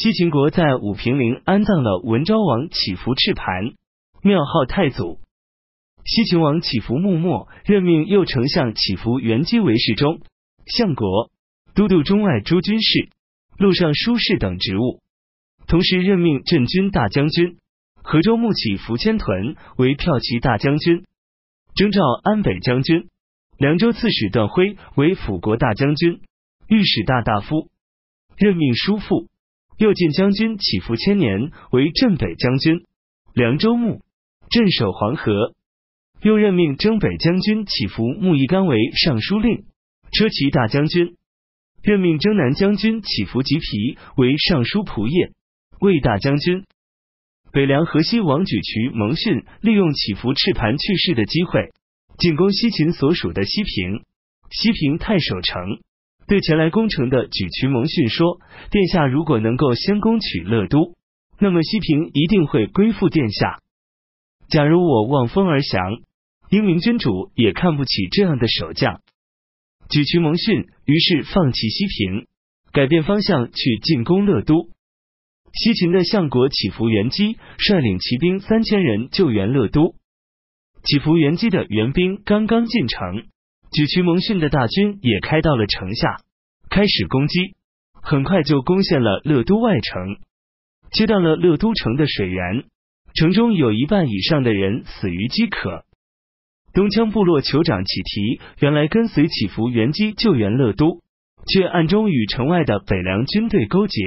西秦国在武平陵安葬了文昭王乞伏赤盘，庙号太祖。西秦王乞伏穆末任命右丞相乞伏元基为侍中、相国、都督中外诸军事、路上书事等职务，同时任命镇军大将军河州牧乞伏千屯为骠骑大将军，征召安北将军、凉州刺史段辉为辅国大将军、御史大大夫，任命叔父。右进将军起伏千年为镇北将军、凉州牧、镇守黄河；又任命征北将军起伏穆一干为尚书令、车骑大将军；任命征南将军起伏吉皮为尚书仆射、卫大将军。北凉河西王举渠蒙逊利用起伏赤盘去世的机会，进攻西秦所属的西平、西平太守城。对前来攻城的举渠蒙逊说：“殿下如果能够先攻取乐都，那么西平一定会归附殿下。假如我望风而降，英明君主也看不起这样的守将。”举渠蒙逊于是放弃西平，改变方向去进攻乐都。西秦的相国乞伏元基率领骑兵三千人救援乐都。乞伏元基的援兵刚刚进城。举旗蒙逊的大军也开到了城下，开始攻击，很快就攻陷了乐都外城，切断了乐都城的水源，城中有一半以上的人死于饥渴。东羌部落酋长启提原来跟随乞伏援基救援乐都，却暗中与城外的北凉军队勾结，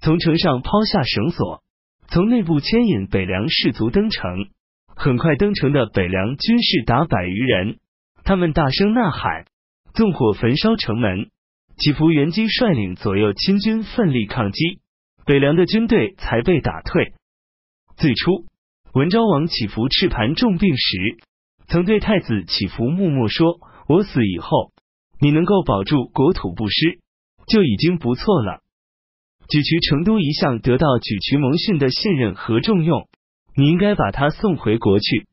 从城上抛下绳索，从内部牵引北凉士卒登城。很快登城的北凉军士达百余人。他们大声呐喊，纵火焚烧城门。祈福元基率领左右亲军奋力抗击，北凉的军队才被打退。最初，文昭王祈福赤盘重病时，曾对太子祈福默默说：“我死以后，你能够保住国土不失，就已经不错了。”举渠成都一向得到举渠蒙逊的信任和重用，你应该把他送回国去。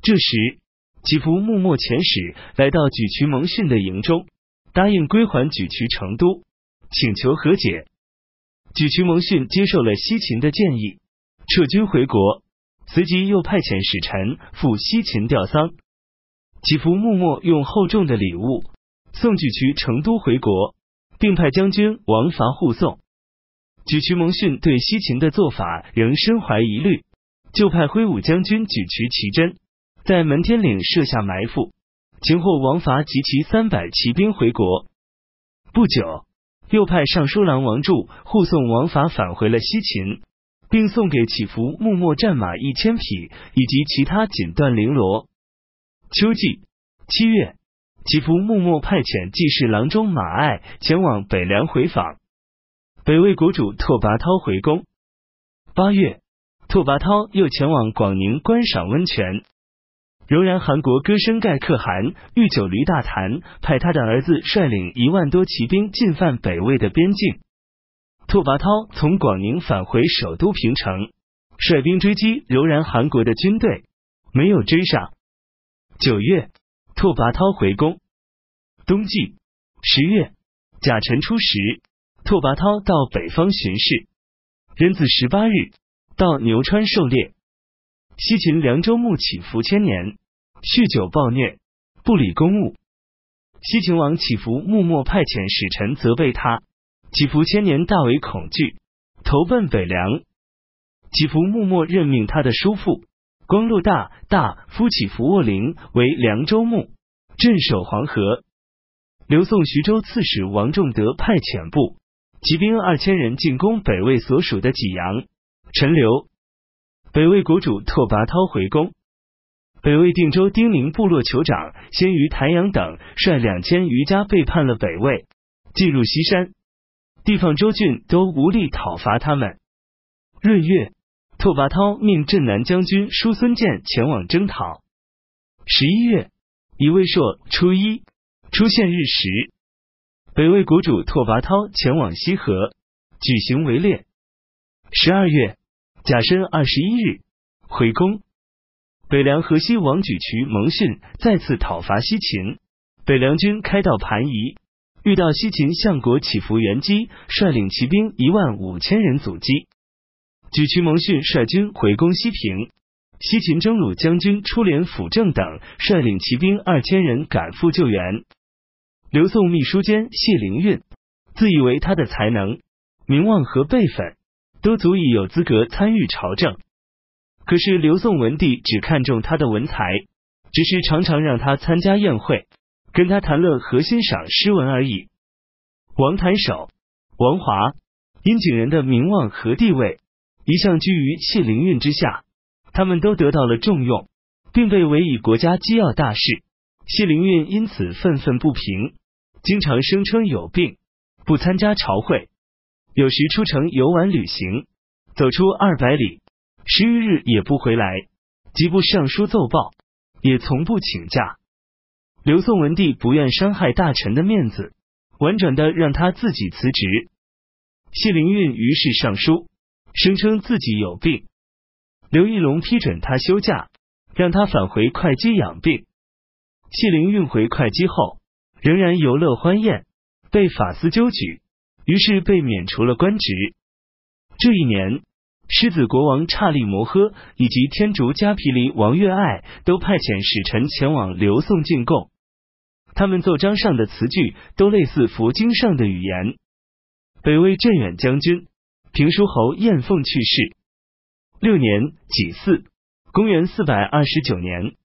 这时。祈福穆末遣使来到举渠蒙逊的营中，答应归还举渠成都，请求和解。举渠蒙逊接受了西秦的建议，撤军回国。随即又派遣使臣赴西秦吊丧。祈福穆末用厚重的礼物送举渠成都回国，并派将军王伐护送。举渠蒙逊对西秦的做法仍深怀疑虑，就派挥武将军举渠奇真。在门天岭设下埋伏，擒获王伐及其三百骑兵回国。不久，又派尚书郎王柱护送王伐返回了西秦，并送给祈福木末战马一千匹以及其他锦缎绫罗。秋季七月，祈福木末派遣记事郎中马爱前往北凉回访，北魏国主拓跋焘回宫。八月，拓跋焘又前往广宁观赏温泉。仍然，韩国歌声盖可汗御酒驴大坛派他的儿子率领一万多骑兵进犯北魏的边境。拓跋焘从广宁返回首都平城，率兵追击柔然韩国的军队，没有追上。九月，拓跋焘回宫。冬季十月甲辰初十，拓跋焘到北方巡视。壬子十八日，到牛川狩猎。西秦凉州牧起伏千年，酗酒暴虐，不理公务。西秦王起伏穆末派遣使臣责备他，起伏千年大为恐惧，投奔北凉。起伏穆末任命他的叔父光禄大大夫起伏卧陵为凉州牧，镇守黄河。刘宋徐州刺史王仲德派遣部骑兵二千人进攻北魏所属的济阳、陈留。北魏国主拓跋焘回宫，北魏定州丁宁部落酋长先于台阳等率两千余家背叛了北魏，进入西山，地方州郡都无力讨伐他们。闰月，拓跋焘命镇南将军叔孙建前往征讨。十一月，乙未朔初一出现日食，北魏国主拓跋焘前往西河举行围猎。十二月。甲申二十一日回宫，北凉河西王举渠蒙逊再次讨伐西秦，北凉军开到盘夷，遇到西秦相国乞伏元基，率领骑兵一万五千人阻击。举渠蒙逊率军回攻西平，西秦征虏将军出连辅政等率领骑兵二千人赶赴救援。刘宋秘书监谢灵运自以为他的才能、名望和辈分都足以有资格参与朝政，可是刘宋文帝只看重他的文才，只是常常让他参加宴会。跟他谈乐和欣赏诗文而已。王谭守、王华、殷景仁的名望和地位一向居于谢灵运之下，他们都得到了重用，并被委以国家机要大事。谢灵运因此愤愤不平，经常声称有病，不参加朝会，有时出城游玩旅行，走出二百里，十余日也不回来，即不上书奏报，也从不请假。刘宋文帝不愿伤害大臣的面子，婉转的让他自己辞职。谢灵运于是上书，声称自己有病。刘义隆批准他休假，让他返回会稽养病。谢灵运回会稽后，仍然游乐欢宴，被法司纠举，于是被免除了官职。这一年，狮子国王刹利摩诃以及天竺迦毗黎王月爱都派遣使臣前往刘宋进贡。他们奏章上的词句都类似佛经上的语言。北魏镇远将军平书侯晏凤去世。六年己巳，公元四百二十九年